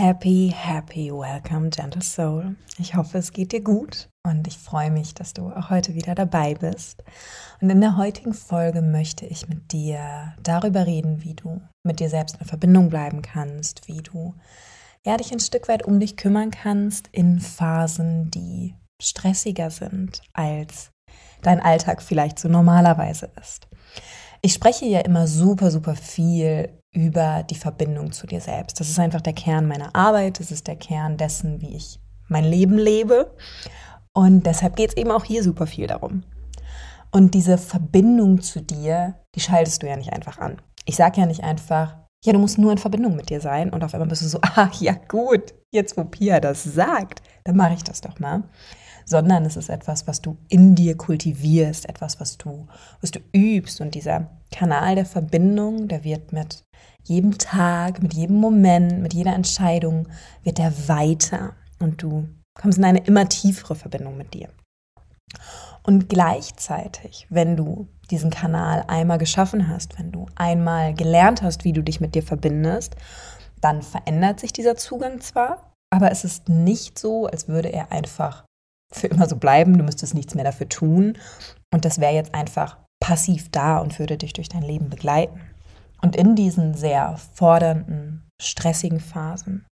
Happy, happy, welcome, gentle soul. Ich hoffe, es geht dir gut und ich freue mich, dass du auch heute wieder dabei bist. Und in der heutigen Folge möchte ich mit dir darüber reden, wie du mit dir selbst in Verbindung bleiben kannst, wie du ja, dich ein Stück weit um dich kümmern kannst in Phasen, die stressiger sind, als dein Alltag vielleicht so normalerweise ist. Ich spreche ja immer super, super viel über die Verbindung zu dir selbst. Das ist einfach der Kern meiner Arbeit, das ist der Kern dessen, wie ich mein Leben lebe. Und deshalb geht es eben auch hier super viel darum. Und diese Verbindung zu dir, die schaltest du ja nicht einfach an. Ich sage ja nicht einfach, ja, du musst nur in Verbindung mit dir sein und auf einmal bist du so, ah, ja gut, jetzt wo Pia das sagt, dann mache ich das doch mal sondern es ist etwas, was du in dir kultivierst, etwas, was du, was du übst. Und dieser Kanal der Verbindung, der wird mit jedem Tag, mit jedem Moment, mit jeder Entscheidung, wird der weiter. Und du kommst in eine immer tiefere Verbindung mit dir. Und gleichzeitig, wenn du diesen Kanal einmal geschaffen hast, wenn du einmal gelernt hast, wie du dich mit dir verbindest, dann verändert sich dieser Zugang zwar, aber es ist nicht so, als würde er einfach für immer so bleiben, du müsstest nichts mehr dafür tun. Und das wäre jetzt einfach passiv da und würde dich durch dein Leben begleiten. Und in diesen sehr fordernden, stressigen Phasen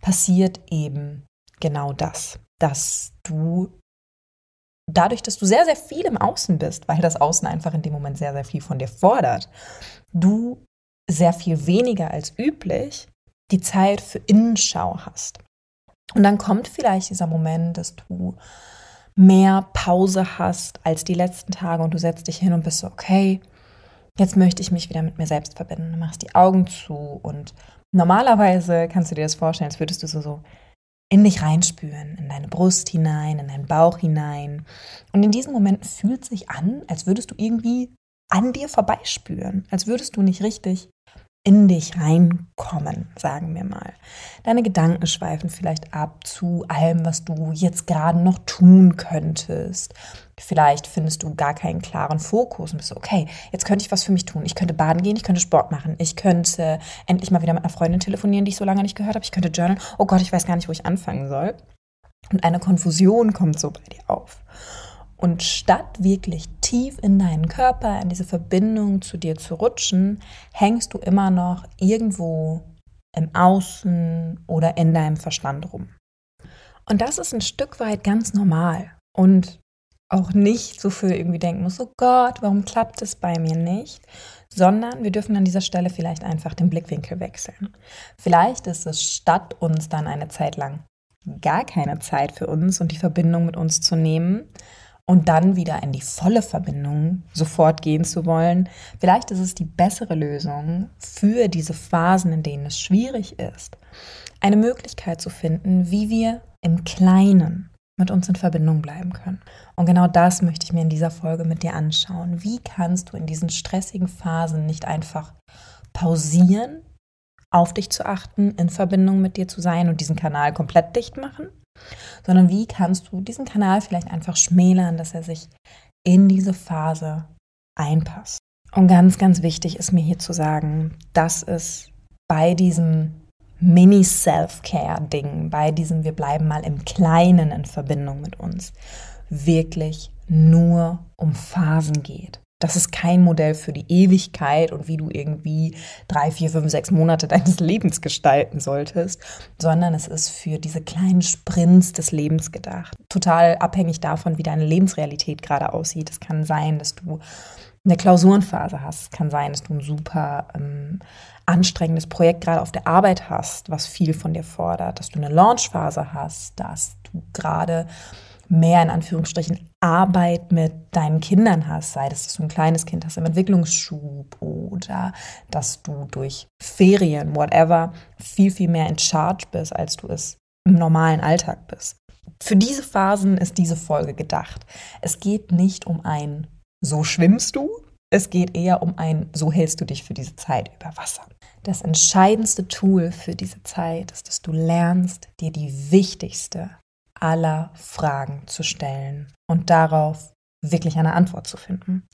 passiert eben genau das, dass du dadurch, dass du sehr, sehr viel im Außen bist, weil das Außen einfach in dem Moment sehr, sehr viel von dir fordert, du sehr viel weniger als üblich die Zeit für Innenschau hast. Und dann kommt vielleicht dieser Moment, dass du mehr Pause hast als die letzten Tage und du setzt dich hin und bist so, okay, jetzt möchte ich mich wieder mit mir selbst verbinden. Du machst die Augen zu und normalerweise kannst du dir das vorstellen, als würdest du so, so in dich reinspüren, in deine Brust hinein, in deinen Bauch hinein. Und in diesen Momenten fühlt es sich an, als würdest du irgendwie an dir vorbeispüren, als würdest du nicht richtig in dich reinkommen, sagen wir mal. Deine Gedanken schweifen vielleicht ab zu allem, was du jetzt gerade noch tun könntest. Vielleicht findest du gar keinen klaren Fokus und bist so, okay, jetzt könnte ich was für mich tun. Ich könnte baden gehen, ich könnte Sport machen, ich könnte endlich mal wieder mit einer Freundin telefonieren, die ich so lange nicht gehört habe. Ich könnte journalen. Oh Gott, ich weiß gar nicht, wo ich anfangen soll. Und eine Konfusion kommt so bei dir auf. Und statt wirklich tief in deinen Körper, in diese Verbindung zu dir zu rutschen, hängst du immer noch irgendwo im Außen oder in deinem Verstand rum. Und das ist ein Stück weit ganz normal und auch nicht so für irgendwie denken muss, oh Gott, warum klappt es bei mir nicht? Sondern wir dürfen an dieser Stelle vielleicht einfach den Blickwinkel wechseln. Vielleicht ist es statt uns dann eine Zeit lang gar keine Zeit für uns und die Verbindung mit uns zu nehmen, und dann wieder in die volle Verbindung sofort gehen zu wollen. Vielleicht ist es die bessere Lösung für diese Phasen, in denen es schwierig ist, eine Möglichkeit zu finden, wie wir im Kleinen mit uns in Verbindung bleiben können. Und genau das möchte ich mir in dieser Folge mit dir anschauen. Wie kannst du in diesen stressigen Phasen nicht einfach pausieren, auf dich zu achten, in Verbindung mit dir zu sein und diesen Kanal komplett dicht machen, sondern wie kannst du diesen Kanal vielleicht einfach schmälern, dass er sich in diese Phase einpasst. Und ganz, ganz wichtig ist mir hier zu sagen, dass es bei diesem Mini-Self-Care-Ding, bei diesem Wir bleiben mal im Kleinen in Verbindung mit uns, wirklich nur um Phasen geht. Das ist kein Modell für die Ewigkeit und wie du irgendwie drei, vier, fünf, sechs Monate deines Lebens gestalten solltest, sondern es ist für diese kleinen Sprints des Lebens gedacht. Total abhängig davon, wie deine Lebensrealität gerade aussieht. Es kann sein, dass du eine Klausurenphase hast. Es kann sein, dass du ein super ähm, anstrengendes Projekt gerade auf der Arbeit hast, was viel von dir fordert, dass du eine Launchphase hast, dass du gerade mehr in Anführungsstrichen Arbeit mit deinen Kindern hast, sei das, dass du ein kleines Kind hast im Entwicklungsschub oder dass du durch Ferien, whatever, viel, viel mehr in Charge bist, als du es im normalen Alltag bist. Für diese Phasen ist diese Folge gedacht. Es geht nicht um ein So schwimmst du, es geht eher um ein So hältst du dich für diese Zeit über Wasser. Das entscheidendste Tool für diese Zeit ist, dass du lernst, dir die wichtigste aller Fragen zu stellen und darauf wirklich eine Antwort zu finden.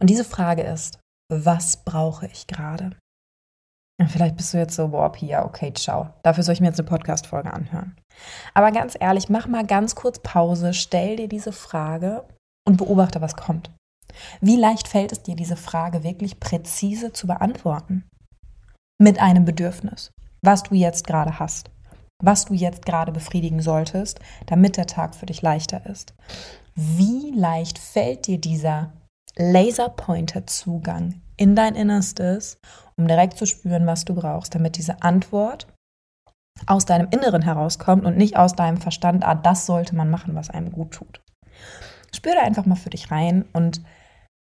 Und diese Frage ist, was brauche ich gerade? Vielleicht bist du jetzt so, boah, Pia, okay, ciao. Dafür soll ich mir jetzt eine Podcast-Folge anhören. Aber ganz ehrlich, mach mal ganz kurz Pause, stell dir diese Frage und beobachte, was kommt. Wie leicht fällt es dir, diese Frage wirklich präzise zu beantworten? Mit einem Bedürfnis, was du jetzt gerade hast was du jetzt gerade befriedigen solltest, damit der Tag für dich leichter ist. Wie leicht fällt dir dieser Laserpointer-Zugang in dein Innerstes, um direkt zu spüren, was du brauchst, damit diese Antwort aus deinem Inneren herauskommt und nicht aus deinem Verstand, ah, das sollte man machen, was einem gut tut. Spür da einfach mal für dich rein und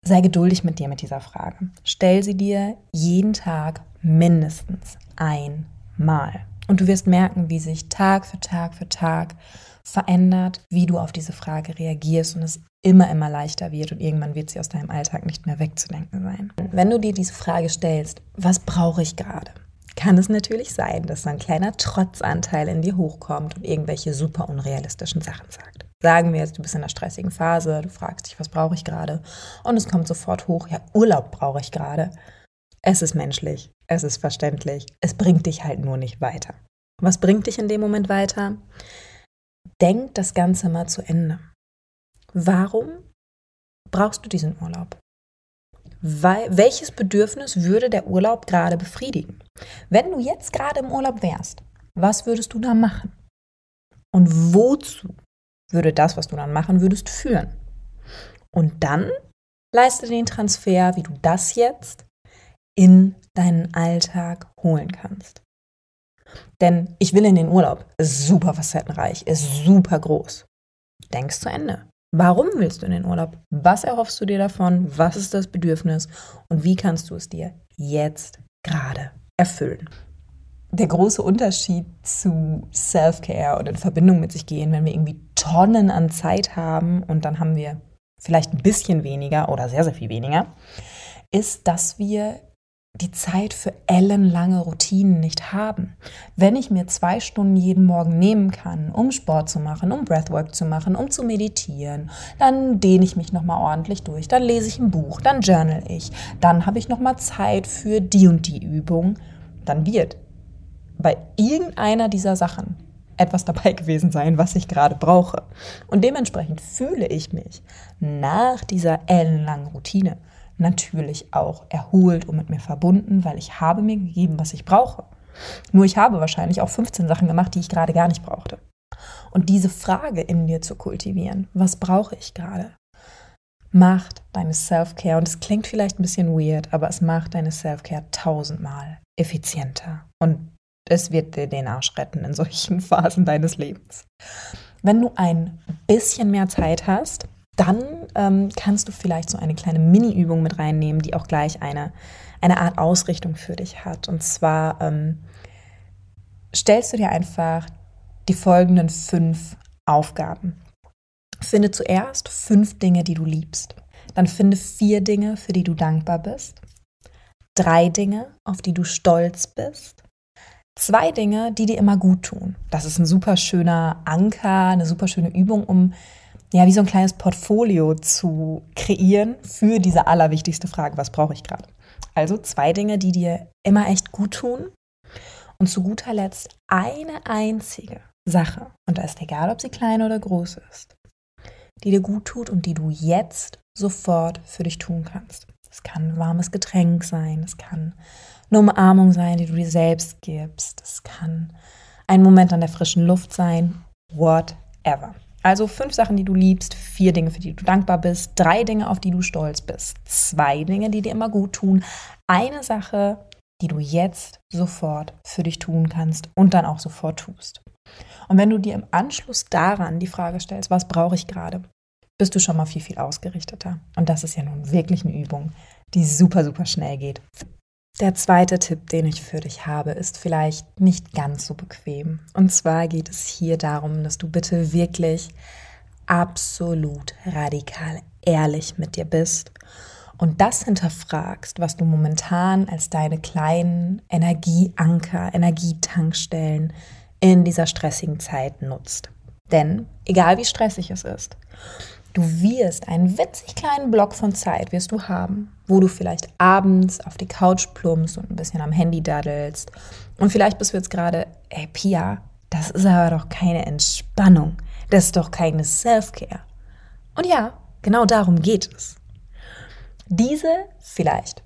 sei geduldig mit dir mit dieser Frage. Stell sie dir jeden Tag mindestens einmal. Und du wirst merken, wie sich Tag für Tag für Tag verändert, wie du auf diese Frage reagierst und es immer, immer leichter wird und irgendwann wird sie aus deinem Alltag nicht mehr wegzudenken sein. Wenn du dir diese Frage stellst, was brauche ich gerade? Kann es natürlich sein, dass so ein kleiner Trotzanteil in dir hochkommt und irgendwelche super unrealistischen Sachen sagt. Sagen wir jetzt, du bist in einer stressigen Phase, du fragst dich, was brauche ich gerade? Und es kommt sofort hoch, ja, Urlaub brauche ich gerade. Es ist menschlich, es ist verständlich, es bringt dich halt nur nicht weiter. Was bringt dich in dem Moment weiter? Denk das Ganze mal zu Ende. Warum brauchst du diesen Urlaub? Weil, welches Bedürfnis würde der Urlaub gerade befriedigen? Wenn du jetzt gerade im Urlaub wärst, was würdest du da machen? Und wozu würde das, was du dann machen würdest, führen? Und dann leiste den Transfer, wie du das jetzt in deinen Alltag holen kannst. Denn ich will in den Urlaub. Ist super facettenreich, ist super groß. Denkst zu Ende. Warum willst du in den Urlaub? Was erhoffst du dir davon? Was ist das Bedürfnis? Und wie kannst du es dir jetzt gerade erfüllen? Der große Unterschied zu Self-Care oder in Verbindung mit sich gehen, wenn wir irgendwie Tonnen an Zeit haben und dann haben wir vielleicht ein bisschen weniger oder sehr, sehr viel weniger, ist, dass wir die Zeit für ellenlange Routinen nicht haben. Wenn ich mir zwei Stunden jeden Morgen nehmen kann, um Sport zu machen, um Breathwork zu machen, um zu meditieren, dann dehne ich mich nochmal ordentlich durch, dann lese ich ein Buch, dann journal ich, dann habe ich nochmal Zeit für die und die Übung, dann wird bei irgendeiner dieser Sachen etwas dabei gewesen sein, was ich gerade brauche. Und dementsprechend fühle ich mich nach dieser ellenlangen Routine natürlich auch erholt und mit mir verbunden, weil ich habe mir gegeben, was ich brauche. Nur ich habe wahrscheinlich auch 15 Sachen gemacht, die ich gerade gar nicht brauchte. Und diese Frage in dir zu kultivieren, was brauche ich gerade, macht deine Self-Care, und es klingt vielleicht ein bisschen weird, aber es macht deine Self-Care tausendmal effizienter. Und es wird dir den Arsch retten in solchen Phasen deines Lebens. Wenn du ein bisschen mehr Zeit hast, dann ähm, kannst du vielleicht so eine kleine Mini-Übung mit reinnehmen, die auch gleich eine, eine Art Ausrichtung für dich hat. Und zwar ähm, stellst du dir einfach die folgenden fünf Aufgaben. Finde zuerst fünf Dinge, die du liebst. Dann finde vier Dinge, für die du dankbar bist. Drei Dinge, auf die du stolz bist. Zwei Dinge, die dir immer gut tun. Das ist ein super schöner Anker, eine super schöne Übung, um ja, wie so ein kleines Portfolio zu kreieren für diese allerwichtigste Frage, was brauche ich gerade? Also zwei Dinge, die dir immer echt gut tun. Und zu guter Letzt eine einzige Sache, und da ist egal, ob sie klein oder groß ist, die dir gut tut und die du jetzt sofort für dich tun kannst. Es kann ein warmes Getränk sein, es kann eine Umarmung sein, die du dir selbst gibst, es kann ein Moment an der frischen Luft sein, whatever. Also fünf Sachen, die du liebst, vier Dinge, für die du dankbar bist, drei Dinge, auf die du stolz bist, zwei Dinge, die dir immer gut tun, eine Sache, die du jetzt sofort für dich tun kannst und dann auch sofort tust. Und wenn du dir im Anschluss daran die Frage stellst, was brauche ich gerade, bist du schon mal viel, viel ausgerichteter. Und das ist ja nun wirklich eine Übung, die super, super schnell geht. Der zweite Tipp, den ich für dich habe, ist vielleicht nicht ganz so bequem. Und zwar geht es hier darum, dass du bitte wirklich absolut radikal ehrlich mit dir bist und das hinterfragst, was du momentan als deine kleinen Energieanker, Energietankstellen in dieser stressigen Zeit nutzt. Denn egal wie stressig es ist, du wirst einen witzig kleinen Block von Zeit wirst du haben, wo du vielleicht abends auf die Couch plumpst und ein bisschen am Handy daddelst. Und vielleicht bist du jetzt gerade, ey Pia, das ist aber doch keine Entspannung. Das ist doch keine Self-Care. Und ja, genau darum geht es. Diese vielleicht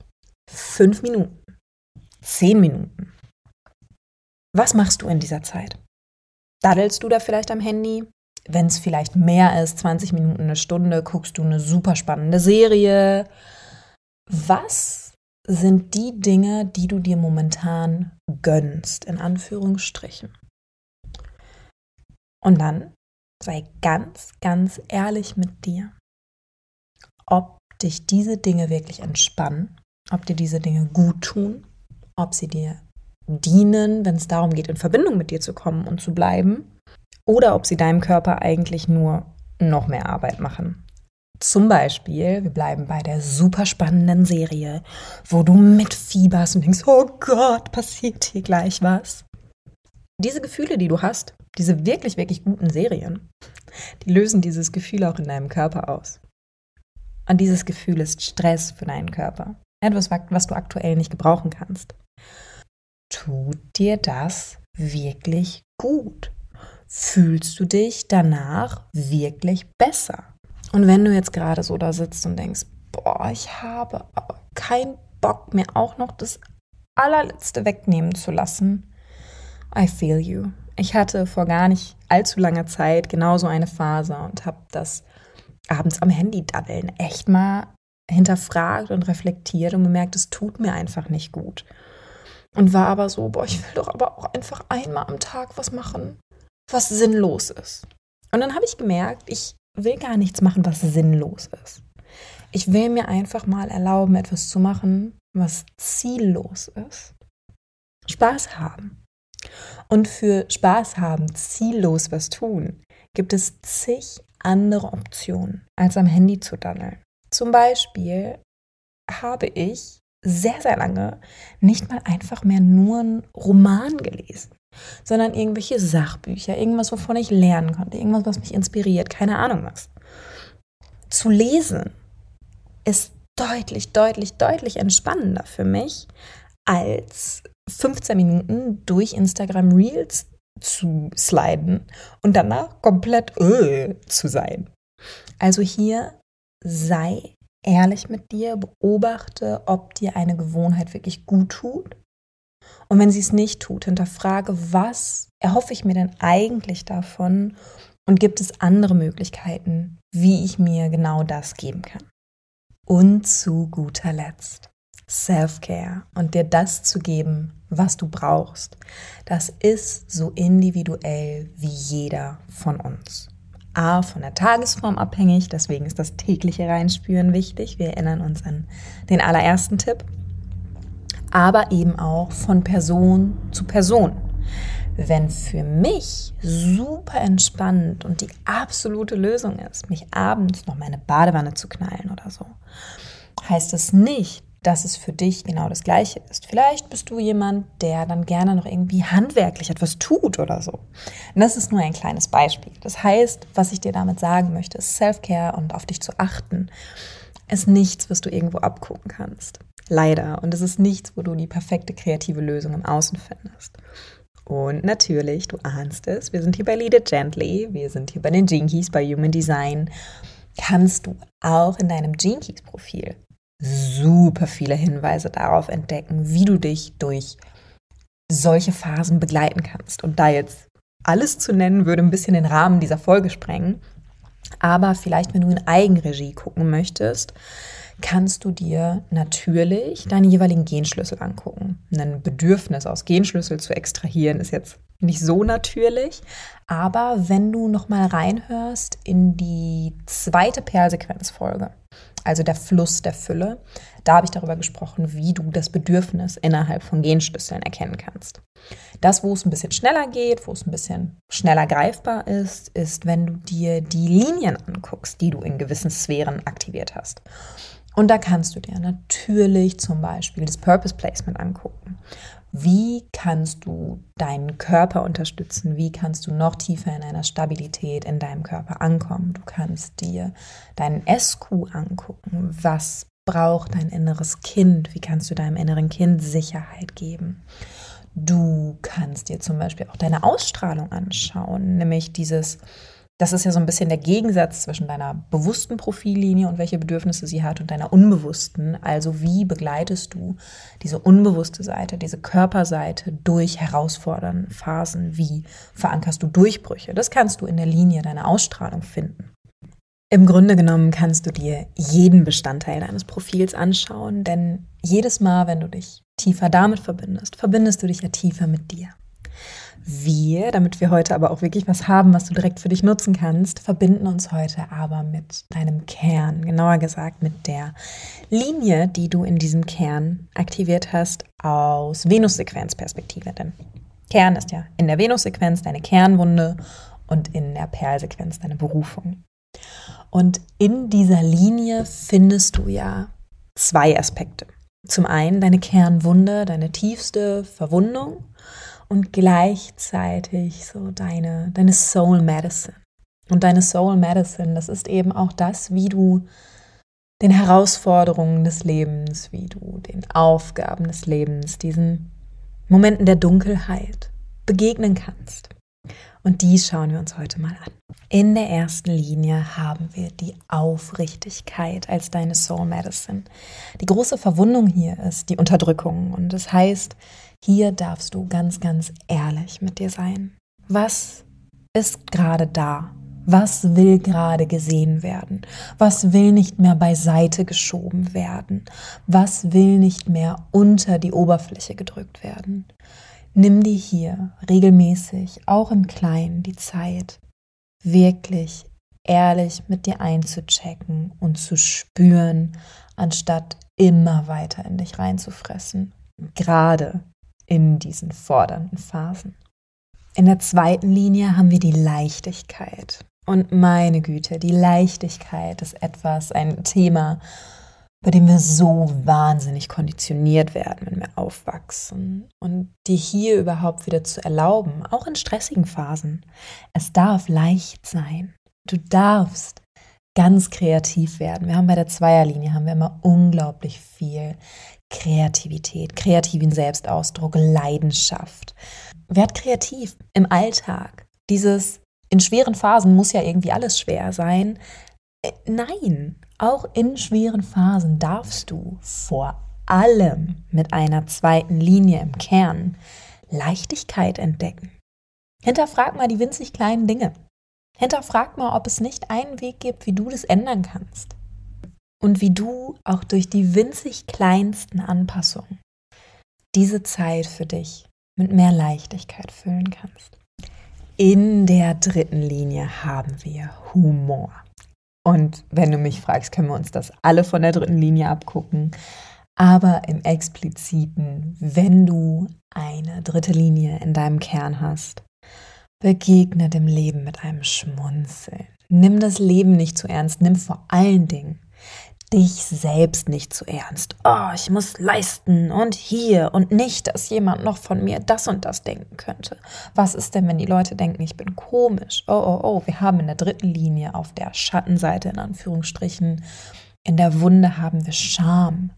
fünf Minuten, zehn Minuten. Was machst du in dieser Zeit? Daddelst du da vielleicht am Handy? Wenn es vielleicht mehr ist, 20 Minuten, eine Stunde, guckst du eine super spannende Serie. Was sind die Dinge, die du dir momentan gönnst, in Anführungsstrichen? Und dann sei ganz, ganz ehrlich mit dir, ob dich diese Dinge wirklich entspannen, ob dir diese Dinge gut tun, ob sie dir dienen, wenn es darum geht, in Verbindung mit dir zu kommen und zu bleiben, oder ob sie deinem Körper eigentlich nur noch mehr Arbeit machen. Zum Beispiel, wir bleiben bei der super spannenden Serie, wo du mitfieberst und denkst, oh Gott, passiert hier gleich was. Diese Gefühle, die du hast, diese wirklich, wirklich guten Serien, die lösen dieses Gefühl auch in deinem Körper aus. Und dieses Gefühl ist Stress für deinen Körper. Etwas, was du aktuell nicht gebrauchen kannst. Tut dir das wirklich gut? Fühlst du dich danach wirklich besser? Und wenn du jetzt gerade so da sitzt und denkst, boah, ich habe aber keinen Bock mir auch noch das allerletzte wegnehmen zu lassen, I feel you. Ich hatte vor gar nicht allzu langer Zeit genauso eine Phase und habe das abends am Handy daddeln echt mal hinterfragt und reflektiert und bemerkt, es tut mir einfach nicht gut. Und war aber so, boah, ich will doch aber auch einfach einmal am Tag was machen, was sinnlos ist. Und dann habe ich gemerkt, ich will gar nichts machen, was sinnlos ist. Ich will mir einfach mal erlauben, etwas zu machen, was ziellos ist. Spaß haben. Und für Spaß haben, ziellos was tun, gibt es zig andere Optionen, als am Handy zu daddeln. Zum Beispiel habe ich sehr, sehr lange nicht mal einfach mehr nur einen Roman gelesen, sondern irgendwelche Sachbücher, irgendwas, wovon ich lernen konnte, irgendwas, was mich inspiriert, keine Ahnung was. Zu lesen ist deutlich, deutlich, deutlich entspannender für mich, als 15 Minuten durch Instagram Reels zu sliden und danach komplett öh zu sein. Also hier sei ehrlich mit dir, beobachte, ob dir eine Gewohnheit wirklich gut tut. Und wenn sie es nicht tut, hinterfrage, was erhoffe ich mir denn eigentlich davon und gibt es andere Möglichkeiten, wie ich mir genau das geben kann. Und zu guter Letzt, Self-Care und dir das zu geben, was du brauchst, das ist so individuell wie jeder von uns. A, von der Tagesform abhängig, deswegen ist das tägliche Reinspüren wichtig. Wir erinnern uns an den allerersten Tipp. Aber eben auch von Person zu Person. Wenn für mich super entspannt und die absolute Lösung ist, mich abends noch meine Badewanne zu knallen oder so, heißt es nicht, dass es für dich genau das Gleiche ist. Vielleicht bist du jemand, der dann gerne noch irgendwie handwerklich etwas tut oder so. Und das ist nur ein kleines Beispiel. Das heißt, was ich dir damit sagen möchte, ist Self-Care und auf dich zu achten, ist nichts, was du irgendwo abgucken kannst. Leider. Und es ist nichts, wo du die perfekte kreative Lösung im Außen findest. Und natürlich, du ahnst es, wir sind hier bei Lead It Gently, wir sind hier bei den Jinkies, bei Human Design. Kannst du auch in deinem Jinkies-Profil super viele Hinweise darauf entdecken, wie du dich durch solche Phasen begleiten kannst. Und da jetzt alles zu nennen, würde ein bisschen den Rahmen dieser Folge sprengen. Aber vielleicht, wenn du in Eigenregie gucken möchtest, kannst du dir natürlich deine jeweiligen Genschlüssel angucken. Ein Bedürfnis aus Genschlüssel zu extrahieren ist jetzt nicht so natürlich. Aber wenn du nochmal reinhörst in die zweite Perlsequenzfolge, also der Fluss der Fülle, da habe ich darüber gesprochen, wie du das Bedürfnis innerhalb von Genschlüsseln erkennen kannst. Das, wo es ein bisschen schneller geht, wo es ein bisschen schneller greifbar ist, ist, wenn du dir die Linien anguckst, die du in gewissen Sphären aktiviert hast. Und da kannst du dir natürlich zum Beispiel das Purpose Placement angucken. Wie kannst du deinen Körper unterstützen? Wie kannst du noch tiefer in einer Stabilität in deinem Körper ankommen? Du kannst dir deinen SQ angucken. Was braucht dein inneres Kind? Wie kannst du deinem inneren Kind Sicherheit geben? Du kannst dir zum Beispiel auch deine Ausstrahlung anschauen, nämlich dieses das ist ja so ein bisschen der Gegensatz zwischen deiner bewussten Profillinie und welche Bedürfnisse sie hat und deiner unbewussten. Also wie begleitest du diese unbewusste Seite, diese Körperseite durch herausfordernde Phasen? Wie verankerst du Durchbrüche? Das kannst du in der Linie deiner Ausstrahlung finden. Im Grunde genommen kannst du dir jeden Bestandteil deines Profils anschauen, denn jedes Mal, wenn du dich tiefer damit verbindest, verbindest du dich ja tiefer mit dir. Wir, damit wir heute aber auch wirklich was haben, was du direkt für dich nutzen kannst, verbinden uns heute aber mit deinem Kern, genauer gesagt mit der Linie, die du in diesem Kern aktiviert hast aus Venus-Sequenz-Perspektive. Denn Kern ist ja in der Venus-Sequenz deine Kernwunde und in der Perlsequenz deine Berufung. Und in dieser Linie findest du ja zwei Aspekte. Zum einen deine Kernwunde, deine tiefste Verwundung und gleichzeitig so deine, deine Soul Medicine. Und deine Soul Medicine, das ist eben auch das, wie du den Herausforderungen des Lebens, wie du den Aufgaben des Lebens, diesen Momenten der Dunkelheit begegnen kannst. Und die schauen wir uns heute mal an. In der ersten Linie haben wir die Aufrichtigkeit als deine Soul Medicine. Die große Verwundung hier ist die Unterdrückung. Und das heißt, hier darfst du ganz, ganz ehrlich mit dir sein. Was ist gerade da? Was will gerade gesehen werden? Was will nicht mehr beiseite geschoben werden? Was will nicht mehr unter die Oberfläche gedrückt werden? Nimm dir hier regelmäßig, auch im Kleinen, die Zeit, wirklich ehrlich mit dir einzuchecken und zu spüren, anstatt immer weiter in dich reinzufressen. Gerade in diesen fordernden Phasen. In der zweiten Linie haben wir die Leichtigkeit. Und meine Güte, die Leichtigkeit ist etwas, ein Thema, bei dem wir so wahnsinnig konditioniert werden, wenn wir aufwachsen. Und dir hier überhaupt wieder zu erlauben, auch in stressigen Phasen, es darf leicht sein. Du darfst ganz kreativ werden. Wir haben bei der Zweierlinie haben wir immer unglaublich viel Kreativität, kreativen Selbstausdruck, Leidenschaft. Werd kreativ im Alltag. Dieses in schweren Phasen muss ja irgendwie alles schwer sein. Äh, nein, auch in schweren Phasen darfst du vor allem mit einer zweiten Linie im Kern Leichtigkeit entdecken. Hinterfrag mal die winzig kleinen Dinge. Hinterfrag mal, ob es nicht einen Weg gibt, wie du das ändern kannst und wie du auch durch die winzig kleinsten Anpassungen diese Zeit für dich mit mehr Leichtigkeit füllen kannst. In der dritten Linie haben wir Humor. Und wenn du mich fragst, können wir uns das alle von der dritten Linie abgucken. Aber im expliziten, wenn du eine dritte Linie in deinem Kern hast, begegne dem Leben mit einem Schmunzeln. Nimm das Leben nicht zu ernst, nimm vor allen Dingen dich selbst nicht zu ernst. Oh, ich muss leisten und hier und nicht, dass jemand noch von mir das und das denken könnte. Was ist denn, wenn die Leute denken, ich bin komisch? Oh, oh, oh, wir haben in der dritten Linie auf der Schattenseite in Anführungsstrichen, in der Wunde haben wir Scham.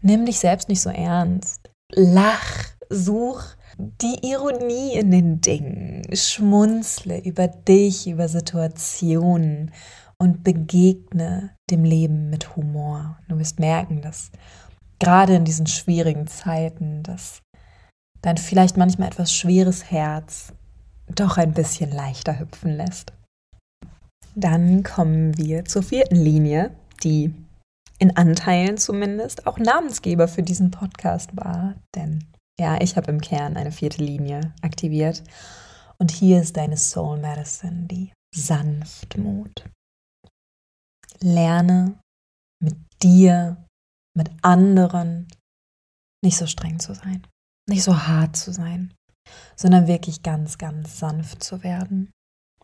Nimm dich selbst nicht so ernst. Lach, such die Ironie in den Dingen, schmunzle über dich, über Situationen und begegne dem Leben mit Humor. Du wirst merken, dass gerade in diesen schwierigen Zeiten, dass dein vielleicht manchmal etwas schweres Herz doch ein bisschen leichter hüpfen lässt. Dann kommen wir zur vierten Linie, die in Anteilen zumindest auch Namensgeber für diesen Podcast war, denn Ja, ich habe im Kern eine vierte Linie aktiviert. Und hier ist deine Soul Medicine, die Sanftmut. Lerne mit dir, mit anderen nicht so streng zu sein, nicht so hart zu sein, sondern wirklich ganz, ganz sanft zu werden.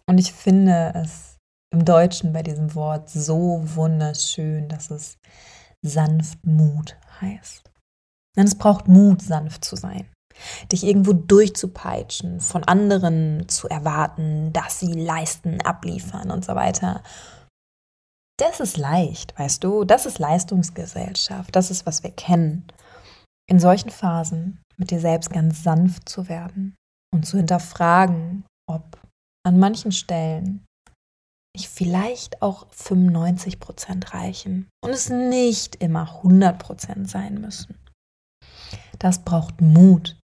Und ich finde es im Deutschen bei diesem Wort so wunderschön, dass es Sanftmut heißt. Denn es braucht Mut, sanft zu sein. Dich irgendwo durchzupeitschen, von anderen zu erwarten, dass sie leisten, abliefern und so weiter. Das ist leicht, weißt du? Das ist Leistungsgesellschaft. Das ist, was wir kennen. In solchen Phasen mit dir selbst ganz sanft zu werden und zu hinterfragen, ob an manchen Stellen nicht vielleicht auch 95 Prozent reichen und es nicht immer 100 Prozent sein müssen. Das braucht Mut.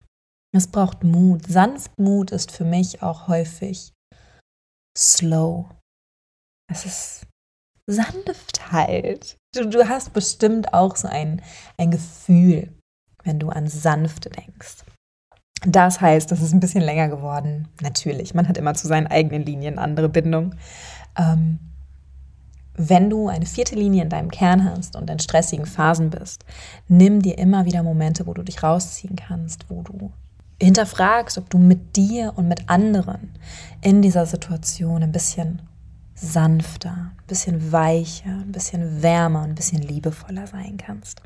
Es braucht Mut. Sanftmut ist für mich auch häufig slow. Es ist Sanftheit. Du, du hast bestimmt auch so ein, ein Gefühl, wenn du an Sanfte denkst. Das heißt, das ist ein bisschen länger geworden. Natürlich, man hat immer zu seinen eigenen Linien andere Bindung. Ähm, wenn du eine vierte Linie in deinem Kern hast und in stressigen Phasen bist, nimm dir immer wieder Momente, wo du dich rausziehen kannst, wo du hinterfragst, ob du mit dir und mit anderen in dieser Situation ein bisschen sanfter, ein bisschen weicher, ein bisschen wärmer, ein bisschen liebevoller sein kannst.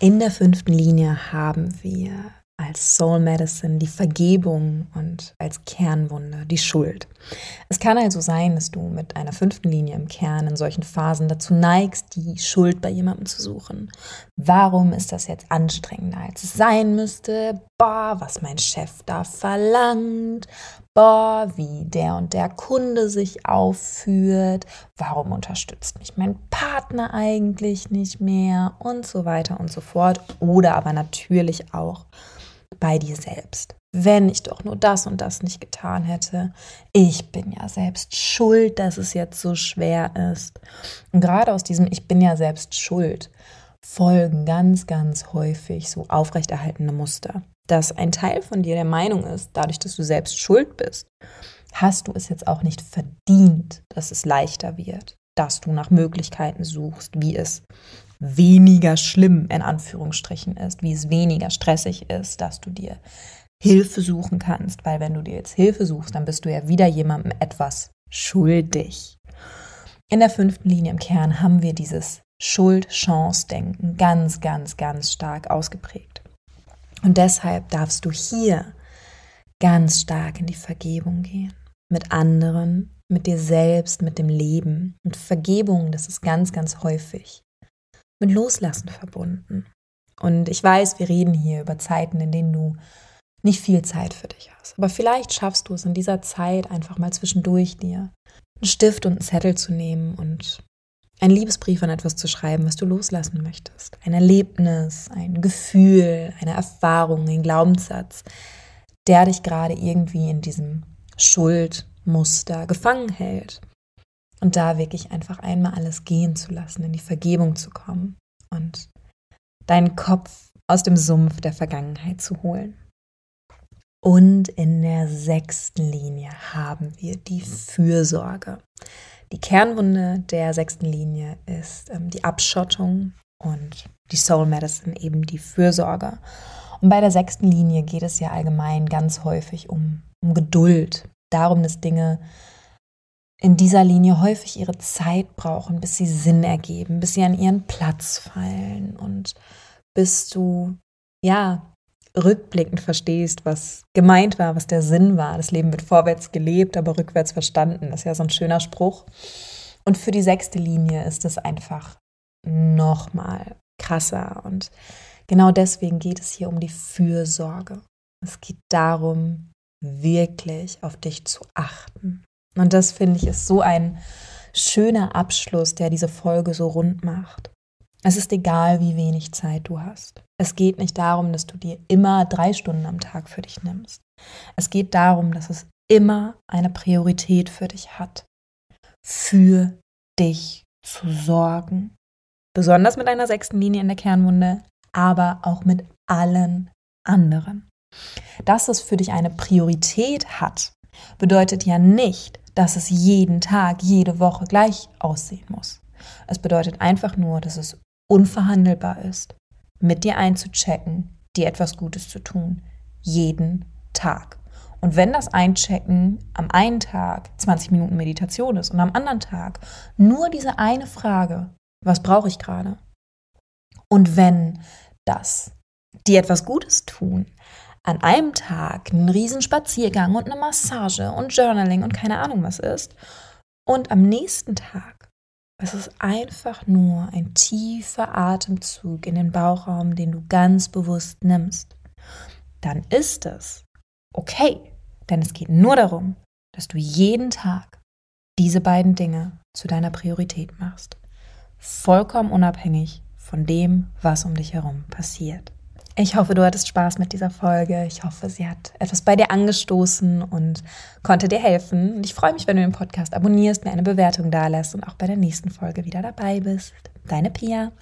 In der fünften Linie haben wir als Soul Medicine die Vergebung und als Kernwunde die Schuld. Es kann also sein, dass du mit einer fünften Linie im Kern in solchen Phasen dazu neigst, die Schuld bei jemandem zu suchen. Warum ist das jetzt anstrengender, als es sein müsste? Boah, was mein Chef da verlangt. Boah, wie der und der Kunde sich aufführt. Warum unterstützt mich mein Partner eigentlich nicht mehr? Und so weiter und so fort. Oder aber natürlich auch bei dir selbst. Wenn ich doch nur das und das nicht getan hätte. Ich bin ja selbst schuld, dass es jetzt so schwer ist. Und gerade aus diesem Ich bin ja selbst schuld folgen ganz, ganz häufig so aufrechterhaltene Muster. Dass ein Teil von dir der Meinung ist, dadurch, dass du selbst schuld bist, hast du es jetzt auch nicht verdient, dass es leichter wird, dass du nach Möglichkeiten suchst, wie es weniger schlimm in Anführungsstrichen ist, wie es weniger stressig ist, dass du dir Hilfe suchen kannst, weil wenn du dir jetzt Hilfe suchst, dann bist du ja wieder jemandem etwas schuldig. In der fünften Linie im Kern haben wir dieses Schuld-Chance-Denken ganz, ganz, ganz stark ausgeprägt. Und deshalb darfst du hier ganz stark in die Vergebung gehen. Mit anderen, mit dir selbst, mit dem Leben. Und Vergebung, das ist ganz, ganz häufig mit Loslassen verbunden. Und ich weiß, wir reden hier über Zeiten, in denen du nicht viel Zeit für dich hast. Aber vielleicht schaffst du es in dieser Zeit einfach mal zwischendurch dir einen Stift und einen Zettel zu nehmen und einen Liebesbrief an etwas zu schreiben, was du loslassen möchtest. Ein Erlebnis, ein Gefühl, eine Erfahrung, ein Glaubenssatz, der dich gerade irgendwie in diesem Schuldmuster gefangen hält. Und da wirklich einfach einmal alles gehen zu lassen, in die Vergebung zu kommen und deinen Kopf aus dem Sumpf der Vergangenheit zu holen. Und in der sechsten Linie haben wir die Fürsorge. Die Kernwunde der sechsten Linie ist ähm, die Abschottung und die Soul Medicine eben die Fürsorge. Und bei der sechsten Linie geht es ja allgemein ganz häufig um, um Geduld, darum, dass Dinge in dieser Linie häufig ihre Zeit brauchen, bis sie Sinn ergeben, bis sie an ihren Platz fallen und bis du, ja, rückblickend verstehst, was gemeint war, was der Sinn war. Das Leben wird vorwärts gelebt, aber rückwärts verstanden. Das ist ja so ein schöner Spruch. Und für die sechste Linie ist es einfach nochmal krasser. Und genau deswegen geht es hier um die Fürsorge. Es geht darum, wirklich auf dich zu achten, und das finde ich ist so ein schöner Abschluss, der diese Folge so rund macht. Es ist egal, wie wenig Zeit du hast. Es geht nicht darum, dass du dir immer drei Stunden am Tag für dich nimmst. Es geht darum, dass es immer eine Priorität für dich hat, für dich zu sorgen. Besonders mit einer sechsten Linie in der Kernwunde, aber auch mit allen anderen. Dass es für dich eine Priorität hat, bedeutet ja nicht, dass es jeden Tag, jede Woche gleich aussehen muss. Es bedeutet einfach nur, dass es unverhandelbar ist, mit dir einzuchecken, dir etwas Gutes zu tun, jeden Tag. Und wenn das Einchecken am einen Tag 20 Minuten Meditation ist und am anderen Tag nur diese eine Frage, was brauche ich gerade? Und wenn das dir etwas Gutes tun, an einem Tag einen Riesenspaziergang und eine Massage und Journaling und keine Ahnung was ist, und am nächsten Tag es ist einfach nur ein tiefer Atemzug in den Bauchraum, den du ganz bewusst nimmst, dann ist es okay. Denn es geht nur darum, dass du jeden Tag diese beiden Dinge zu deiner Priorität machst. Vollkommen unabhängig von dem, was um dich herum passiert. Ich hoffe, du hattest Spaß mit dieser Folge. Ich hoffe, sie hat etwas bei dir angestoßen und konnte dir helfen. Und ich freue mich, wenn du den Podcast abonnierst, mir eine Bewertung dalässt und auch bei der nächsten Folge wieder dabei bist. Deine Pia.